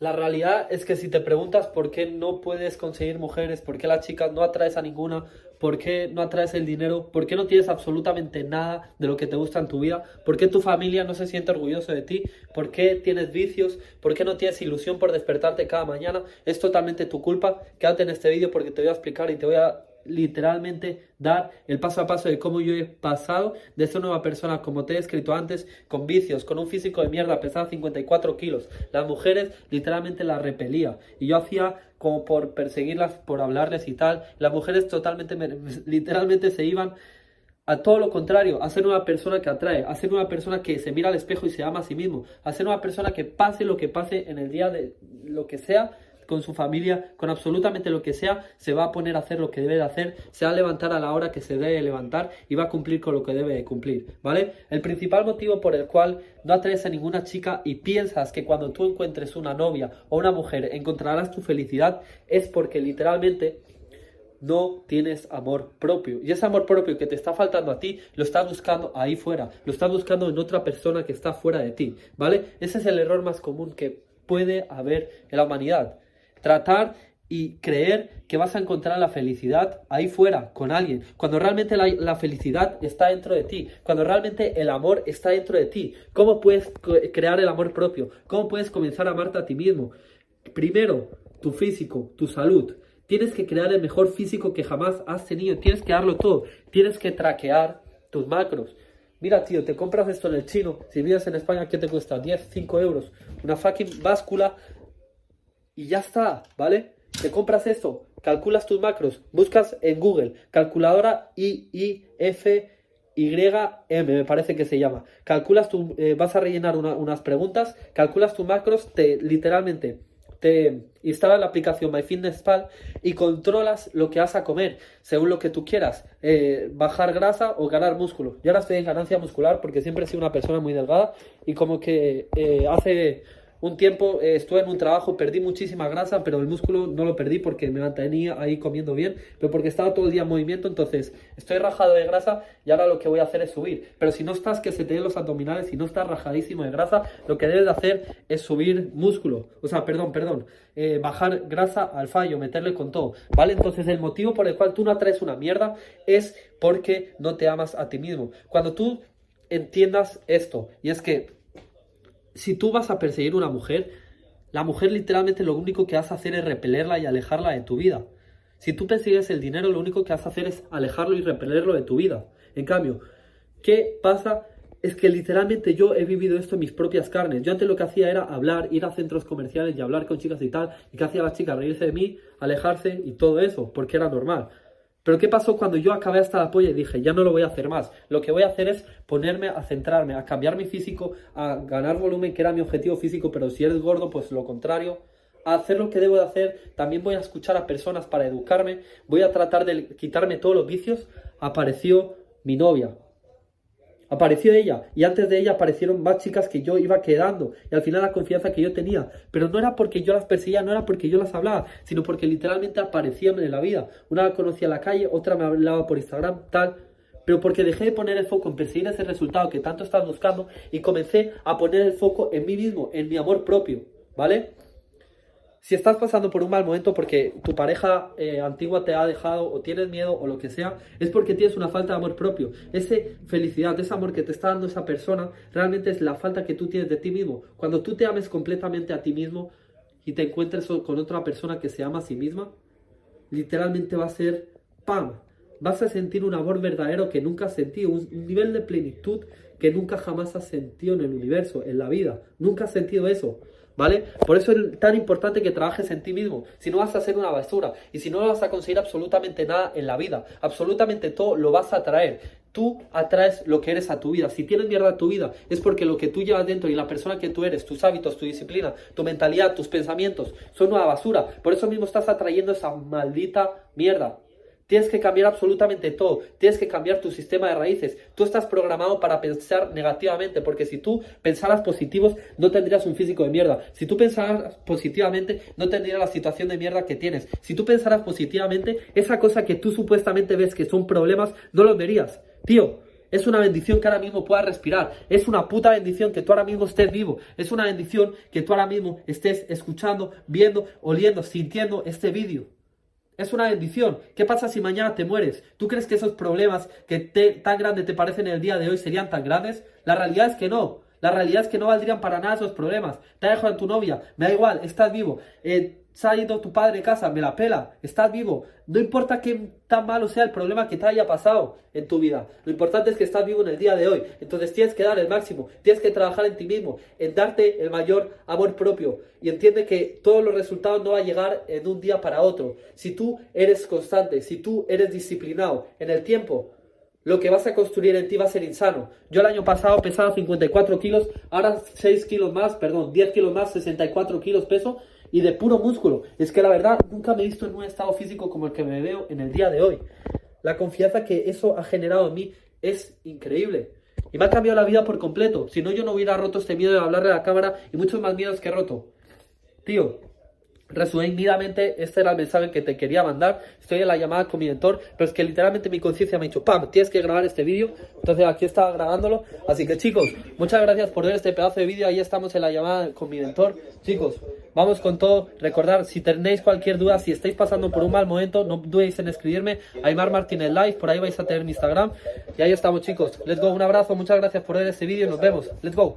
La realidad es que si te preguntas por qué no puedes conseguir mujeres, por qué las chicas no atraes a ninguna, por qué no atraes el dinero, por qué no tienes absolutamente nada de lo que te gusta en tu vida, por qué tu familia no se siente orgulloso de ti, por qué tienes vicios, por qué no tienes ilusión por despertarte cada mañana, es totalmente tu culpa. Quédate en este vídeo porque te voy a explicar y te voy a literalmente dar el paso a paso de cómo yo he pasado de ser una persona, como te he escrito antes, con vicios, con un físico de mierda, pesaba 54 kilos. Las mujeres literalmente las repelía y yo hacía como por perseguirlas, por hablarles y tal. Las mujeres totalmente, literalmente se iban a todo lo contrario, a ser una persona que atrae, a ser una persona que se mira al espejo y se ama a sí mismo, a ser una persona que pase lo que pase en el día de lo que sea, con su familia, con absolutamente lo que sea, se va a poner a hacer lo que debe de hacer, se va a levantar a la hora que se debe levantar y va a cumplir con lo que debe de cumplir, ¿vale? El principal motivo por el cual no atraes a ninguna chica y piensas que cuando tú encuentres una novia o una mujer encontrarás tu felicidad es porque literalmente no tienes amor propio. Y ese amor propio que te está faltando a ti, lo estás buscando ahí fuera, lo estás buscando en otra persona que está fuera de ti, ¿vale? Ese es el error más común que puede haber en la humanidad. Tratar y creer que vas a encontrar la felicidad ahí fuera, con alguien, cuando realmente la, felicidad está dentro de ti, cuando realmente el amor está dentro de ti. ¿Cómo puedes crear el amor propio? ¿Cómo puedes comenzar a amarte a ti mismo? Primero, tu físico, tu salud. Tienes que crear el mejor físico que jamás has tenido. Tienes que darlo todo. Tienes que traquear tus macros. Mira, tío, te compras esto en el chino. Si vives en España, ¿qué te cuesta? 10, 5 euros. Una fucking báscula y ya está, ¿vale? Te compras esto, calculas tus macros, buscas en Google, calculadora IIFYM, me parece que se llama. Calculas tu, eh, vas a rellenar unas preguntas, calculas tus macros, te literalmente te instala la aplicación MyFitnessPal y controlas lo que vas a comer según lo que tú quieras, eh, bajar grasa o ganar músculo. Yo ahora estoy en ganancia muscular porque siempre he sido una persona muy delgada y como que eh, hace un tiempo eh, estuve en un trabajo, perdí muchísima grasa, pero el músculo no lo perdí porque me mantenía ahí comiendo bien, pero porque estaba todo el día en movimiento, entonces estoy rajado de grasa y ahora lo que voy a hacer es subir. Pero si no estás que se te den los abdominales, si no estás rajadísimo de grasa, lo que debes de hacer es subir músculo. O sea, perdón, perdón, eh, bajar grasa al fallo, meterle con todo, ¿vale? Entonces el motivo por el cual tú no atraes una mierda es porque no te amas a ti mismo. Cuando tú entiendas esto, y es que si tú vas a perseguir una mujer, la mujer literalmente lo único que vas a hacer es repelerla y alejarla de tu vida. Si tú persigues el dinero, lo único que vas a hacer es alejarlo y repelerlo de tu vida. En cambio, ¿qué pasa? Es que literalmente yo he vivido esto en mis propias carnes. Yo antes lo que hacía era hablar, ir a centros comerciales y hablar con chicas y tal. Y que hacía las chicas reírse de mí, alejarse y todo eso, porque era normal. Pero ¿qué pasó cuando yo acabé hasta la polla y dije, ya no lo voy a hacer más? Lo que voy a hacer es ponerme a centrarme, a cambiar mi físico, a ganar volumen, que era mi objetivo físico, pero si eres gordo, pues lo contrario. A hacer lo que debo de hacer, también voy a escuchar a personas para educarme, voy a tratar de quitarme todos los vicios. Apareció mi novia, Apareció ella y antes de ella aparecieron más chicas que yo iba quedando y al final la confianza que yo tenía. Pero no era porque yo las perseguía, no era porque yo las hablaba, sino porque literalmente aparecían en la vida. Una la conocía en la calle, otra me hablaba por Instagram, tal. Pero porque dejé de poner el foco en perseguir ese resultado que tanto estás buscando y comencé a poner el foco en mí mismo, en mi amor propio, ¿vale? Si estás pasando por un mal momento porque tu pareja eh, antigua te ha dejado o tienes miedo o lo que sea, es porque tienes una falta de amor propio. Ese felicidad, ese amor que te está dando esa persona, realmente es la falta que tú tienes de ti mismo. Cuando tú te ames completamente a ti mismo y te encuentres con otra persona que se ama a sí misma, literalmente va a ser ¡pam! Vas a sentir un amor verdadero que nunca has sentido, un nivel de plenitud que nunca jamás has sentido en el universo, en la vida. Nunca has sentido eso. ¿Vale? Por eso es tan importante que trabajes en ti mismo. Si no vas a ser una basura y si no vas a conseguir absolutamente nada en la vida, absolutamente todo lo vas a atraer. Tú atraes lo que eres a tu vida. Si tienes mierda a tu vida, es porque lo que tú llevas dentro y la persona que tú eres, tus hábitos, tu disciplina, tu mentalidad, tus pensamientos, son una basura. Por eso mismo estás atrayendo esa maldita mierda. Tienes que cambiar absolutamente todo. Tienes que cambiar tu sistema de raíces. Tú estás programado para pensar negativamente, porque si tú pensaras positivos, no tendrías un físico de mierda. Si tú pensaras positivamente, no tendrías la situación de mierda que tienes. Si tú pensaras positivamente, esa cosa que tú supuestamente ves que son problemas, no lo verías. Tío, Es una bendición que ahora mismo puedas respirar. Es una puta bendición que tú ahora mismo estés vivo. Es una bendición que tú ahora mismo estés escuchando, viendo, oliendo, sintiendo este vídeo. Es una bendición. ¿Qué pasa si mañana te mueres? ¿Tú crees que esos problemas que tan grandes te parecen en el día de hoy serían tan grandes? La realidad es que no. La realidad es que no valdrían para nada esos problemas. Te ha dejado tu novia, me da igual, estás vivo. Eh, se ha ido tu padre de casa, me la pela, estás vivo. No importa qué tan malo sea el problema que te haya pasado en tu vida. Lo importante es que estás vivo en el día de hoy. Entonces tienes que dar el máximo, tienes que trabajar en ti mismo, en darte el mayor amor propio. Y entiende que todos los resultados no van a llegar en un día para otro. Si tú eres constante, si tú eres disciplinado en el tiempo, lo que vas a construir en ti va a ser insano. Yo el año pasado pesaba 54 kilos, ahora 6 kilos más, perdón, 10 kilos más, 64 kilos peso y de puro músculo. Es que la verdad, nunca me he visto en un estado físico como el que me veo en el día de hoy. La confianza que eso ha generado en mí es increíble. Y me ha cambiado la vida por completo. Si no, yo no hubiera roto este miedo de hablarle a la cámara y muchos más miedos que he roto. Tío, resumidamente, este era el mensaje que te quería mandar. Estoy en la llamada con mi mentor, pero es que literalmente mi conciencia me ha dicho, ¡pam! Tienes que grabar este vídeo. Entonces aquí estaba grabándolo. Así que chicos, muchas gracias por ver este pedazo de vídeo. Ahí estamos en la llamada con mi mentor. Chicos, vamos con todo. Recordar, si tenéis cualquier duda, si estáis pasando por un mal momento, no dudéis en escribirme. Aymar Martínez Live, por ahí vais a tener mi Instagram. Y ahí estamos chicos. Let's go, un abrazo, muchas gracias por ver este vídeo. Nos vemos. Let's go.